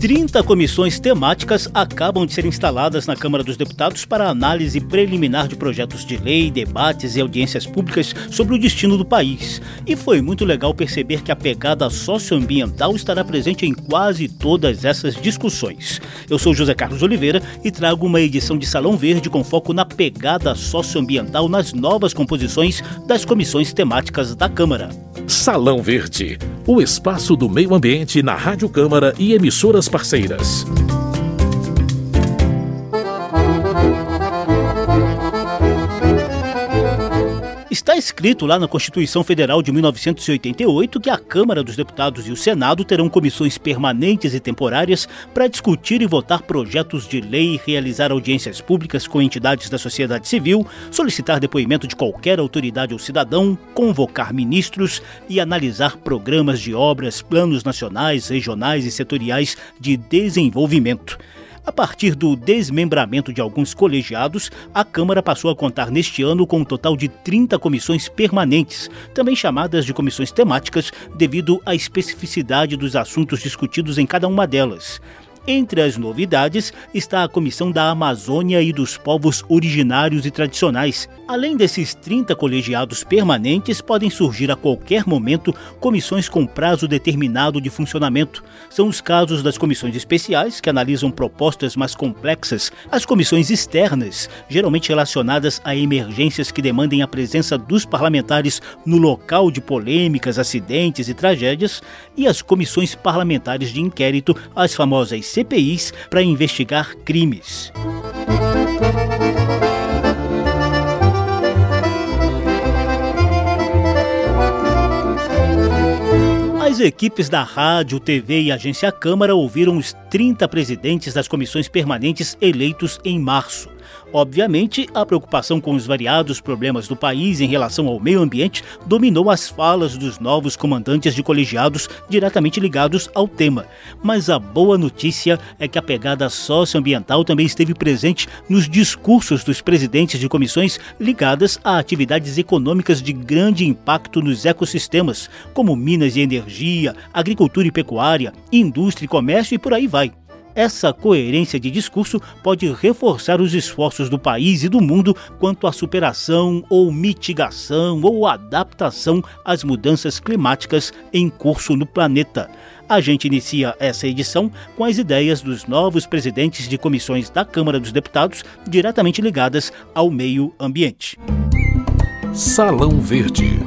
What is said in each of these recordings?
30 comissões temáticas acabam de ser instaladas na Câmara dos Deputados para análise preliminar de projetos de lei, debates e audiências públicas sobre o destino do país. E foi muito legal perceber que a pegada socioambiental estará presente em quase todas essas discussões. Eu sou José Carlos Oliveira e trago uma edição de Salão Verde com foco na pegada socioambiental nas novas composições das comissões temáticas da Câmara. Salão Verde, o espaço do meio ambiente na Rádio Câmara e emissoras parceiras. Escrito lá na Constituição Federal de 1988 que a Câmara dos Deputados e o Senado terão comissões permanentes e temporárias para discutir e votar projetos de lei, realizar audiências públicas com entidades da sociedade civil, solicitar depoimento de qualquer autoridade ou cidadão, convocar ministros e analisar programas de obras, planos nacionais, regionais e setoriais de desenvolvimento. A partir do desmembramento de alguns colegiados, a Câmara passou a contar neste ano com um total de 30 comissões permanentes, também chamadas de comissões temáticas, devido à especificidade dos assuntos discutidos em cada uma delas. Entre as novidades está a Comissão da Amazônia e dos Povos Originários e Tradicionais. Além desses 30 colegiados permanentes, podem surgir a qualquer momento comissões com prazo determinado de funcionamento. São os casos das comissões especiais, que analisam propostas mais complexas, as comissões externas, geralmente relacionadas a emergências que demandem a presença dos parlamentares no local de polêmicas, acidentes e tragédias, e as comissões parlamentares de inquérito, as famosas CPIs para investigar crimes. As equipes da Rádio, TV e Agência Câmara ouviram os 30 presidentes das comissões permanentes eleitos em março. Obviamente, a preocupação com os variados problemas do país em relação ao meio ambiente dominou as falas dos novos comandantes de colegiados diretamente ligados ao tema. Mas a boa notícia é que a pegada socioambiental também esteve presente nos discursos dos presidentes de comissões ligadas a atividades econômicas de grande impacto nos ecossistemas, como minas e energia, agricultura e pecuária, indústria e comércio e por aí vai. Essa coerência de discurso pode reforçar os esforços do país e do mundo quanto à superação ou mitigação ou adaptação às mudanças climáticas em curso no planeta. A gente inicia essa edição com as ideias dos novos presidentes de comissões da Câmara dos Deputados diretamente ligadas ao meio ambiente. Salão Verde.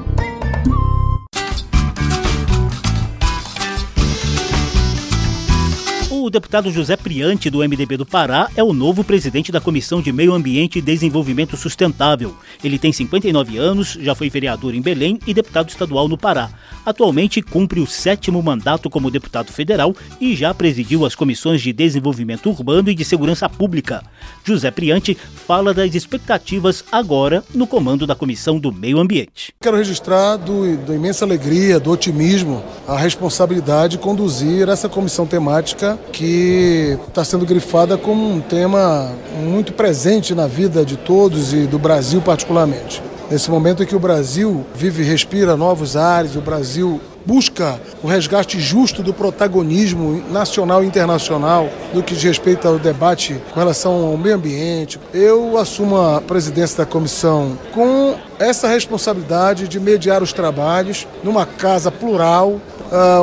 O deputado José Priante, do MDB do Pará, é o novo presidente da Comissão de Meio Ambiente e Desenvolvimento Sustentável. Ele tem 59 anos, já foi vereador em Belém e deputado estadual no Pará. Atualmente cumpre o sétimo mandato como deputado federal e já presidiu as comissões de Desenvolvimento Urbano e de Segurança Pública. José Priante fala das expectativas agora no comando da Comissão do Meio Ambiente. Quero registrar do, da imensa alegria, do otimismo, a responsabilidade de conduzir essa comissão temática que está sendo grifada como um tema muito presente na vida de todos e do Brasil particularmente. Nesse momento em que o Brasil vive e respira novos ares, o Brasil busca o resgate justo do protagonismo nacional e internacional no que diz respeito ao debate com relação ao meio ambiente. Eu assumo a presidência da comissão com essa responsabilidade de mediar os trabalhos numa casa plural,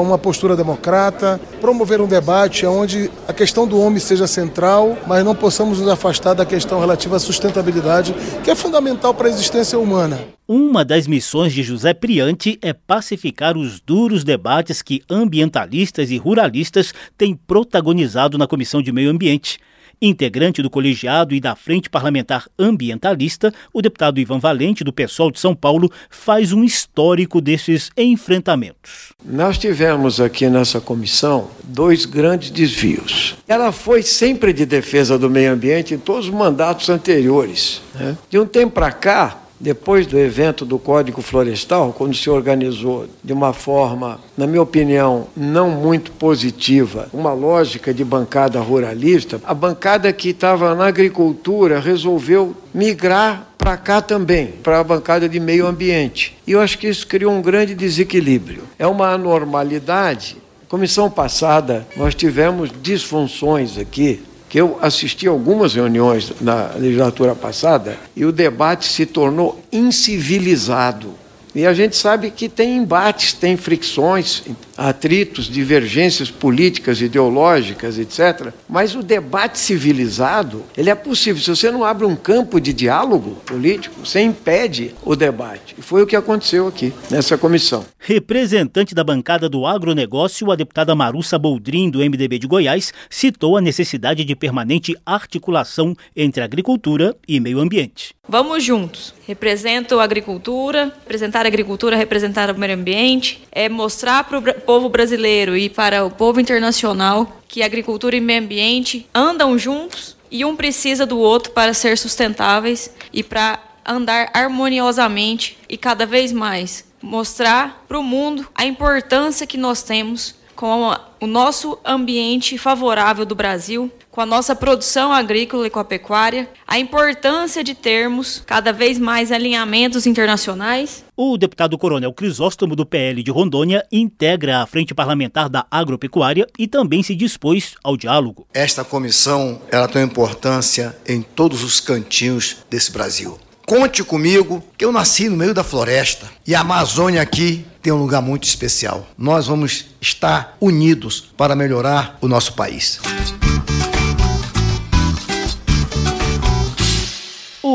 uma postura democrata, promover um debate onde a questão do homem seja central, mas não possamos nos afastar da questão relativa à sustentabilidade, que é fundamental para a existência humana. Uma das missões de José Priante é pacificar os duros debates que ambientalistas e ruralistas têm protagonizado na Comissão de Meio Ambiente. Integrante do colegiado e da Frente Parlamentar Ambientalista, o deputado Ivan Valente, do PSOL de São Paulo, faz um histórico desses enfrentamentos. Nós tivemos aqui nessa comissão dois grandes desvios. Ela foi sempre de defesa do meio ambiente em todos os mandatos anteriores. Né? De um tempo para cá, depois do evento do Código Florestal, quando se organizou de uma forma, na minha opinião, não muito positiva, uma lógica de bancada ruralista, a bancada que estava na agricultura resolveu migrar para cá também, para a bancada de meio ambiente. E eu acho que isso criou um grande desequilíbrio. É uma anormalidade Comissão passada, nós tivemos disfunções aqui que eu assisti algumas reuniões na legislatura passada e o debate se tornou incivilizado. E a gente sabe que tem embates, tem fricções, atritos, divergências políticas, ideológicas, etc. Mas o debate civilizado, ele é possível. Se você não abre um campo de diálogo político, você impede o debate. E foi o que aconteceu aqui, nessa comissão. Representante da bancada do agronegócio, a deputada Marussa Boldrin, do MDB de Goiás, citou a necessidade de permanente articulação entre agricultura e meio ambiente. Vamos juntos. Represento a agricultura, representar a agricultura, representar o meio ambiente, é mostrar para o povo brasileiro e para o povo internacional que agricultura e meio ambiente andam juntos e um precisa do outro para ser sustentáveis e para andar harmoniosamente e cada vez mais mostrar para o mundo a importância que nós temos com o nosso ambiente favorável do Brasil, com a nossa produção agrícola e com a pecuária, a importância de termos cada vez mais alinhamentos internacionais. O deputado Coronel Crisóstomo do PL de Rondônia integra a Frente Parlamentar da Agropecuária e também se dispôs ao diálogo. Esta comissão ela tem importância em todos os cantinhos desse Brasil. Conte comigo que eu nasci no meio da floresta e a Amazônia aqui tem um lugar muito especial. Nós vamos estar unidos para melhorar o nosso país.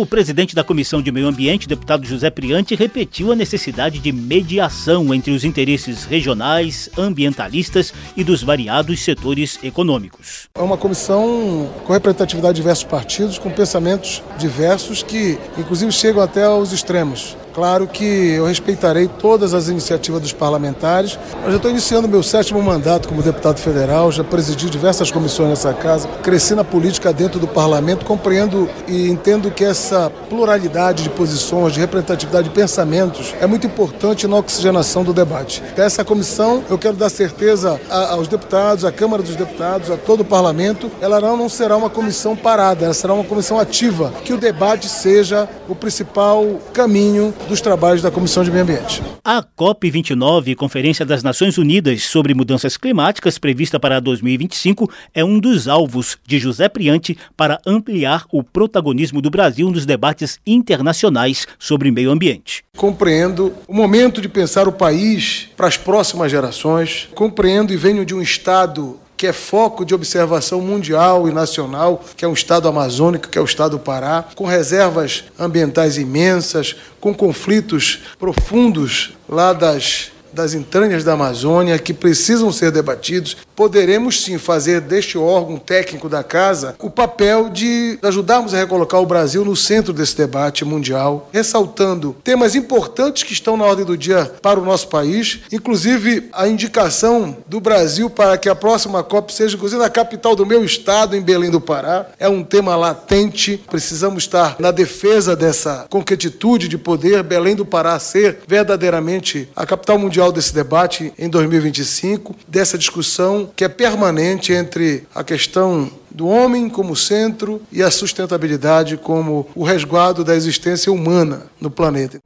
O presidente da Comissão de Meio Ambiente, deputado José Priante, repetiu a necessidade de mediação entre os interesses regionais, ambientalistas e dos variados setores econômicos. É uma comissão com representatividade de diversos partidos, com pensamentos diversos que, inclusive, chegam até aos extremos. Claro que eu respeitarei todas as iniciativas dos parlamentares. Eu já estou iniciando meu sétimo mandato como deputado federal, já presidi diversas comissões nessa casa, cresci na política dentro do parlamento, compreendo e entendo que essa pluralidade de posições, de representatividade de pensamentos é muito importante na oxigenação do debate. Essa comissão, eu quero dar certeza aos deputados, à Câmara dos Deputados, a todo o parlamento, ela não, será uma comissão parada, ela será uma comissão ativa, que o debate seja o principal caminho dos trabalhos da Comissão de Meio Ambiente. A COP29, Conferência das Nações Unidas sobre Mudanças Climáticas, prevista para 2025, é um dos alvos de José Priante para ampliar o protagonismo do Brasil nos debates internacionais sobre meio ambiente. Compreendo o momento de pensar o país para as próximas gerações, compreendo e venho de um Estado que é foco de observação mundial e nacional, que é um estado amazônico, que é o estado do Pará, com reservas ambientais imensas, com conflitos profundos lá das das entranhas da Amazônia que precisam ser debatidos, poderemos sim fazer deste órgão técnico da casa o papel de ajudarmos a recolocar o Brasil no centro desse debate mundial, ressaltando temas importantes que estão na ordem do dia para o nosso país, inclusive a indicação do Brasil para que a próxima COP seja inclusive na capital do meu estado, em Belém do Pará. É um tema latente, precisamos estar na defesa dessa concretitude de poder Belém do Pará ser verdadeiramente a capital mundial mundial desse debate em 2025, dessa discussão que é permanente entre a questão do homem como centro e a sustentabilidade como o resguardo da existência humana no planeta.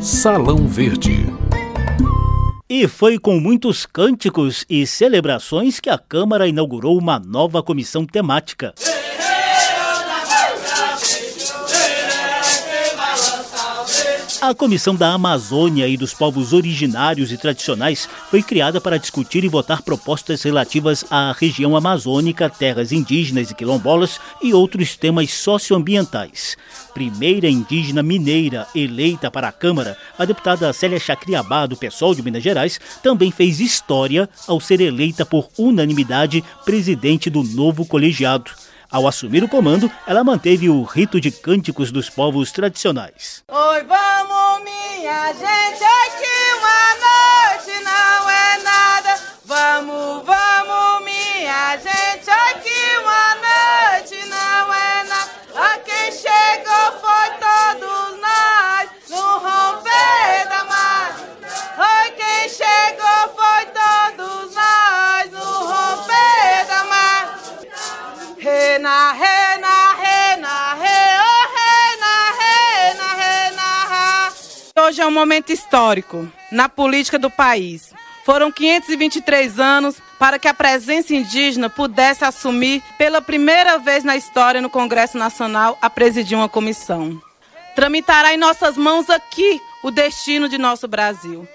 Salão Verde. E foi com muitos cânticos e celebrações que a Câmara inaugurou uma nova comissão temática. A Comissão da Amazônia e dos Povos Originários e Tradicionais foi criada para discutir e votar propostas relativas à região amazônica, terras indígenas e quilombolas e outros temas socioambientais. Primeira indígena mineira eleita para a Câmara, a deputada Célia Chacriabá, do PSOL de Minas Gerais, também fez história ao ser eleita por unanimidade presidente do novo colegiado. Ao assumir o comando, ela manteve o rito de cânticos dos povos tradicionais. Oi, vamos, minha gente, momento histórico na política do país. Foram 523 anos para que a presença indígena pudesse assumir pela primeira vez na história no Congresso Nacional a presidir uma comissão. Tramitará em nossas mãos aqui o destino de nosso Brasil.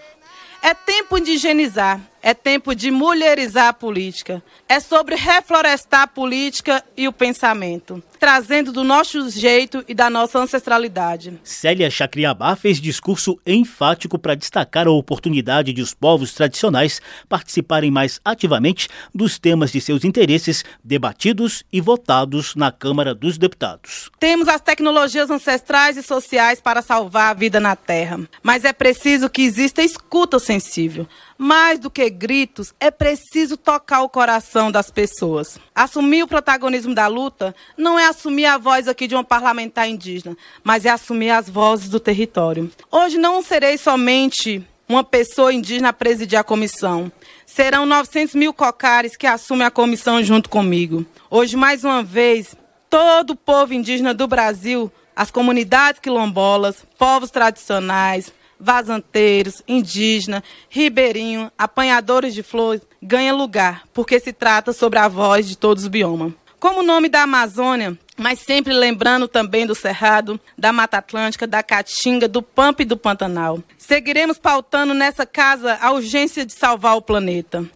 É tempo de higienizar, é tempo de mulherizar a política. É sobre reflorestar a política e o pensamento, trazendo do nosso jeito e da nossa ancestralidade. Célia Chacriabá fez discurso enfático para destacar a oportunidade de os povos tradicionais participarem mais ativamente dos temas de seus interesses debatidos e votados na Câmara dos Deputados. Temos as tecnologias ancestrais e sociais para salvar a vida na Terra, mas é preciso que exista escuta sensível. Mais do que gritos, é preciso tocar o coração das pessoas. Assumir o protagonismo da luta não é assumir a voz aqui de uma parlamentar indígena, mas é assumir as vozes do território. Hoje não serei somente uma pessoa indígena a presidir a comissão. Serão 900 mil cocares que assumem a comissão junto comigo. Hoje, mais uma vez, todo o povo indígena do Brasil, as comunidades quilombolas, povos tradicionais, vazanteiros, indígenas, ribeirinho, apanhadores de flores, ganha lugar, porque se trata sobre a voz de todos os biomas. Como o nome da Amazônia, mas sempre lembrando também do Cerrado, da Mata Atlântica, da Caatinga, do Pampa e do Pantanal. Seguiremos pautando nessa casa a urgência de salvar o planeta.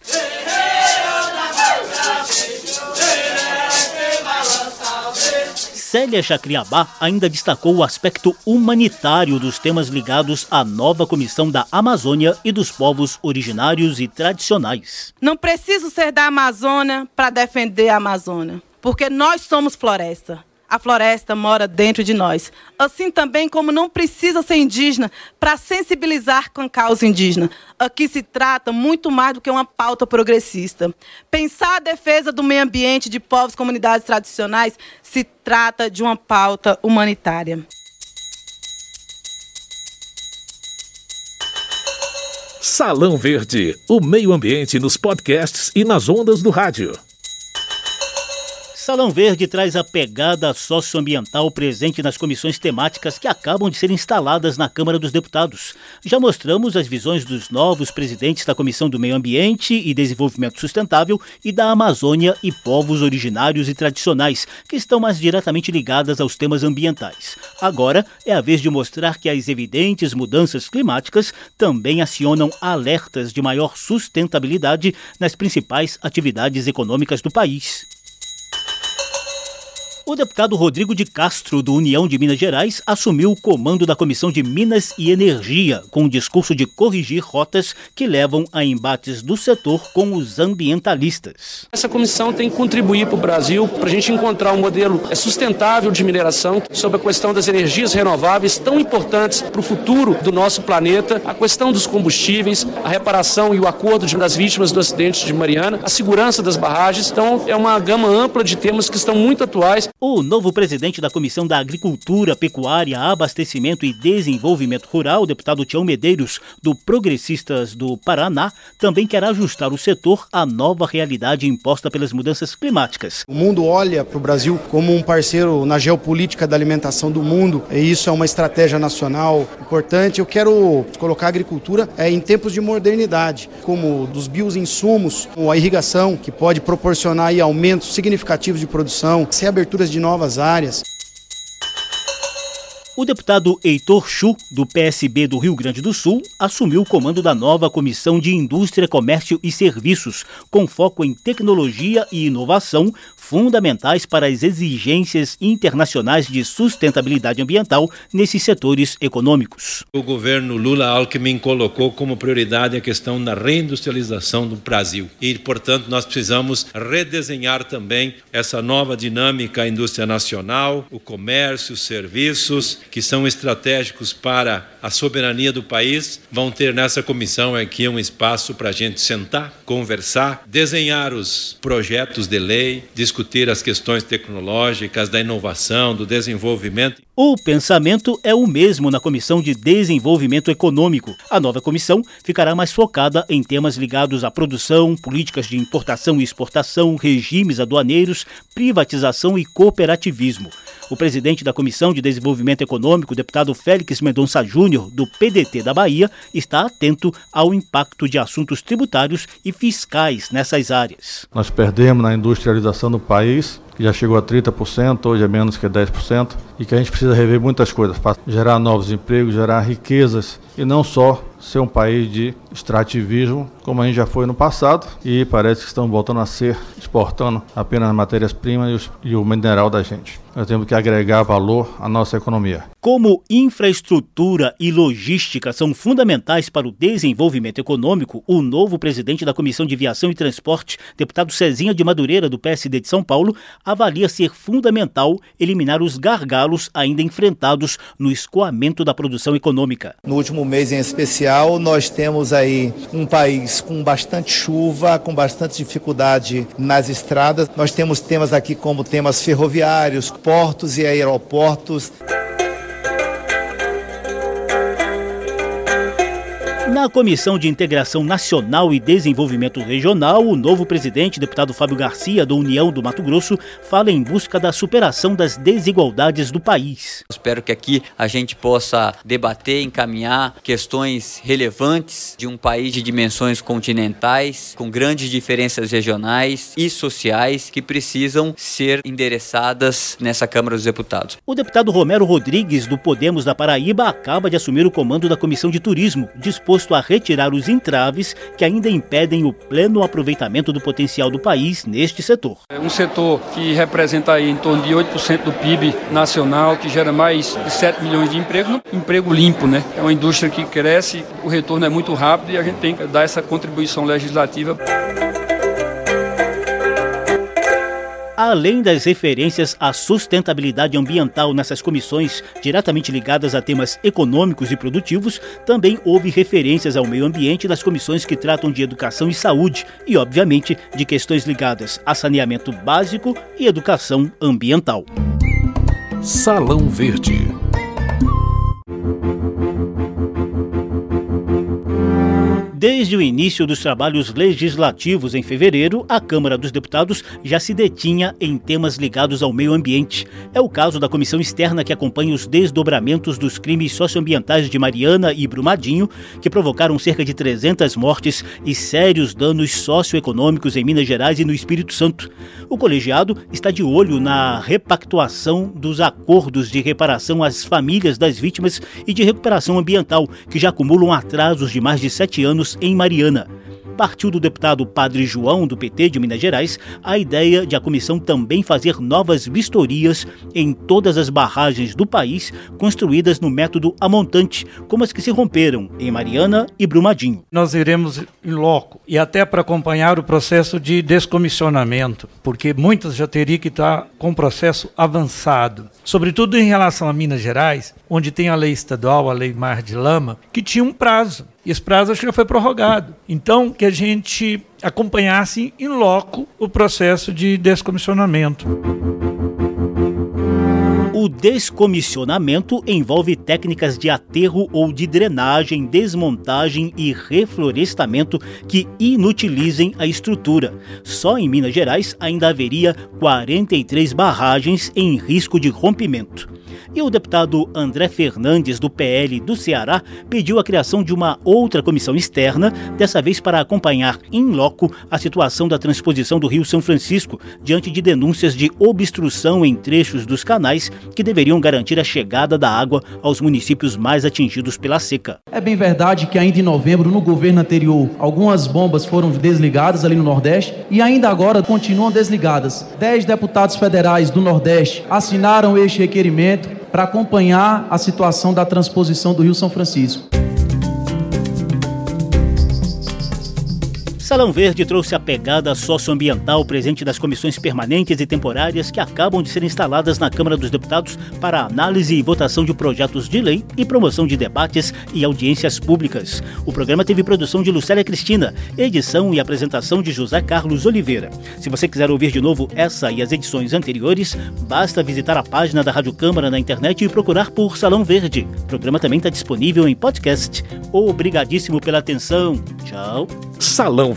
Célia Chacriabá ainda destacou o aspecto humanitário dos temas ligados à nova comissão da Amazônia e dos povos originários e tradicionais. Não preciso ser da Amazônia para defender a Amazônia, porque nós somos floresta. A floresta mora dentro de nós. Assim também como não precisa ser indígena para sensibilizar com a causa indígena. Aqui se trata muito mais do que uma pauta progressista. Pensar a defesa do meio ambiente de povos e comunidades tradicionais se trata de uma pauta humanitária. Salão Verde, o meio ambiente nos podcasts e nas ondas do rádio. Salão Verde traz a pegada socioambiental presente nas comissões temáticas que acabam de ser instaladas na Câmara dos Deputados. Já mostramos as visões dos novos presidentes da Comissão do Meio Ambiente e Desenvolvimento Sustentável e da Amazônia e povos originários e tradicionais, que estão mais diretamente ligadas aos temas ambientais. Agora é a vez de mostrar que as evidentes mudanças climáticas também acionam alertas de maior sustentabilidade nas principais atividades econômicas do país. O deputado Rodrigo de Castro, do União de Minas Gerais, assumiu o comando da Comissão de Minas e Energia, com o discurso de corrigir rotas que levam a embates do setor com os ambientalistas. Essa comissão tem que contribuir para o Brasil para a gente encontrar um modelo sustentável de mineração sobre a questão das energias renováveis, tão importantes para o futuro do nosso planeta, a questão dos combustíveis, a reparação e o acordo das vítimas do acidente de Mariana, a segurança das barragens. Então, é uma gama ampla de temas que estão muito atuais. O novo presidente da Comissão da Agricultura, Pecuária, Abastecimento e Desenvolvimento Rural, deputado Tião Medeiros, do Progressistas do Paraná, também quer ajustar o setor à nova realidade imposta pelas mudanças climáticas. O mundo olha para o Brasil como um parceiro na geopolítica da alimentação do mundo, e isso é uma estratégia nacional importante. Eu quero colocar a agricultura é, em tempos de modernidade, como dos bioinsumos, a irrigação, que pode proporcionar aumentos significativos de produção, sem aberturas de novas áreas. O deputado Heitor Chu, do PSB do Rio Grande do Sul, assumiu o comando da nova Comissão de Indústria, Comércio e Serviços, com foco em tecnologia e inovação, fundamentais para as exigências internacionais de sustentabilidade ambiental nesses setores econômicos. O governo Lula Alckmin colocou como prioridade a questão da reindustrialização do Brasil e, portanto, nós precisamos redesenhar também essa nova dinâmica à indústria nacional, o comércio, os serviços que são estratégicos para a soberania do país. Vão ter nessa comissão aqui um espaço para a gente sentar, conversar, desenhar os projetos de lei, discutir as questões tecnológicas, da inovação, do desenvolvimento. O pensamento é o mesmo na Comissão de Desenvolvimento Econômico. A nova comissão ficará mais focada em temas ligados à produção, políticas de importação e exportação, regimes aduaneiros, privatização e cooperativismo. O presidente da Comissão de Desenvolvimento Econômico, deputado Félix Mendonça Júnior, do PDT da Bahia, está atento ao impacto de assuntos tributários e fiscais nessas áreas. Nós perdemos na industrialização do país que já chegou a 30%, hoje é menos que 10%, e que a gente precisa rever muitas coisas para gerar novos empregos, gerar riquezas e não só ser um país de extrativismo, como a gente já foi no passado, e parece que estão voltando a ser exportando apenas matérias-primas e, e o mineral da gente. Nós temos que agregar valor à nossa economia. Como infraestrutura e logística são fundamentais para o desenvolvimento econômico, o novo presidente da Comissão de Viação e Transporte, deputado Cezinha de Madureira, do PSD de São Paulo, avalia ser fundamental eliminar os gargalos ainda enfrentados no escoamento da produção econômica. No último mês em especial, nós temos aí um país com bastante chuva, com bastante dificuldade nas estradas. Nós temos temas aqui como temas ferroviários, portos e aeroportos. Na Comissão de Integração Nacional e Desenvolvimento Regional, o novo presidente, deputado Fábio Garcia, da União do Mato Grosso, fala em busca da superação das desigualdades do país. Espero que aqui a gente possa debater, encaminhar questões relevantes de um país de dimensões continentais, com grandes diferenças regionais e sociais que precisam ser endereçadas nessa Câmara dos Deputados. O deputado Romero Rodrigues, do Podemos da Paraíba, acaba de assumir o comando da Comissão de Turismo, disposto a retirar os entraves que ainda impedem o pleno aproveitamento do potencial do país neste setor. É um setor que representa aí em torno de 8% do PIB nacional, que gera mais de 7 milhões de empregos, emprego limpo, né? É uma indústria que cresce, o retorno é muito rápido e a gente tem que dar essa contribuição legislativa. Além das referências à sustentabilidade ambiental nessas comissões diretamente ligadas a temas econômicos e produtivos, também houve referências ao meio ambiente nas comissões que tratam de educação e saúde e, obviamente, de questões ligadas a saneamento básico e educação ambiental. Salão Verde. Desde o início dos trabalhos legislativos em fevereiro, a Câmara dos Deputados já se detinha em temas ligados ao meio ambiente. É o caso da comissão externa que acompanha os desdobramentos dos crimes socioambientais de Mariana e Brumadinho, que provocaram cerca de 300 mortes e sérios danos socioeconômicos em Minas Gerais e no Espírito Santo. O colegiado está de olho na repactuação dos acordos de reparação às famílias das vítimas e de recuperação ambiental, que já acumulam atrasos de mais de sete anos em Mariana. Partiu do deputado Padre João, do PT de Minas Gerais, a ideia de a comissão também fazer novas vistorias em todas as barragens do país construídas no método amontante, como as que se romperam em Mariana e Brumadinho. Nós iremos em loco e até para acompanhar o processo de descomissionamento, porque muitas já teriam que estar com o processo avançado. Sobretudo em relação a Minas Gerais, onde tem a lei estadual, a lei Mar de Lama, que tinha um prazo. Esse prazo acho que já foi prorrogado. Então, que a gente acompanhasse em loco o processo de descomissionamento. O descomissionamento envolve técnicas de aterro ou de drenagem, desmontagem e reflorestamento que inutilizem a estrutura. Só em Minas Gerais ainda haveria 43 barragens em risco de rompimento. E o deputado André Fernandes, do PL do Ceará, pediu a criação de uma outra comissão externa, dessa vez para acompanhar em loco a situação da transposição do Rio São Francisco, diante de denúncias de obstrução em trechos dos canais que deveriam garantir a chegada da água aos municípios mais atingidos pela seca. É bem verdade que ainda em novembro, no governo anterior, algumas bombas foram desligadas ali no Nordeste e ainda agora continuam desligadas. Dez deputados federais do Nordeste assinaram este requerimento para acompanhar a situação da transposição do Rio São Francisco. Salão Verde trouxe a pegada socioambiental presente das comissões permanentes e temporárias que acabam de ser instaladas na Câmara dos Deputados para análise e votação de projetos de lei e promoção de debates e audiências públicas. O programa teve produção de Lucélia Cristina, edição e apresentação de José Carlos Oliveira. Se você quiser ouvir de novo essa e as edições anteriores, basta visitar a página da Rádio Câmara na internet e procurar por Salão Verde. O programa também está disponível em podcast. Obrigadíssimo pela atenção. Tchau. Salão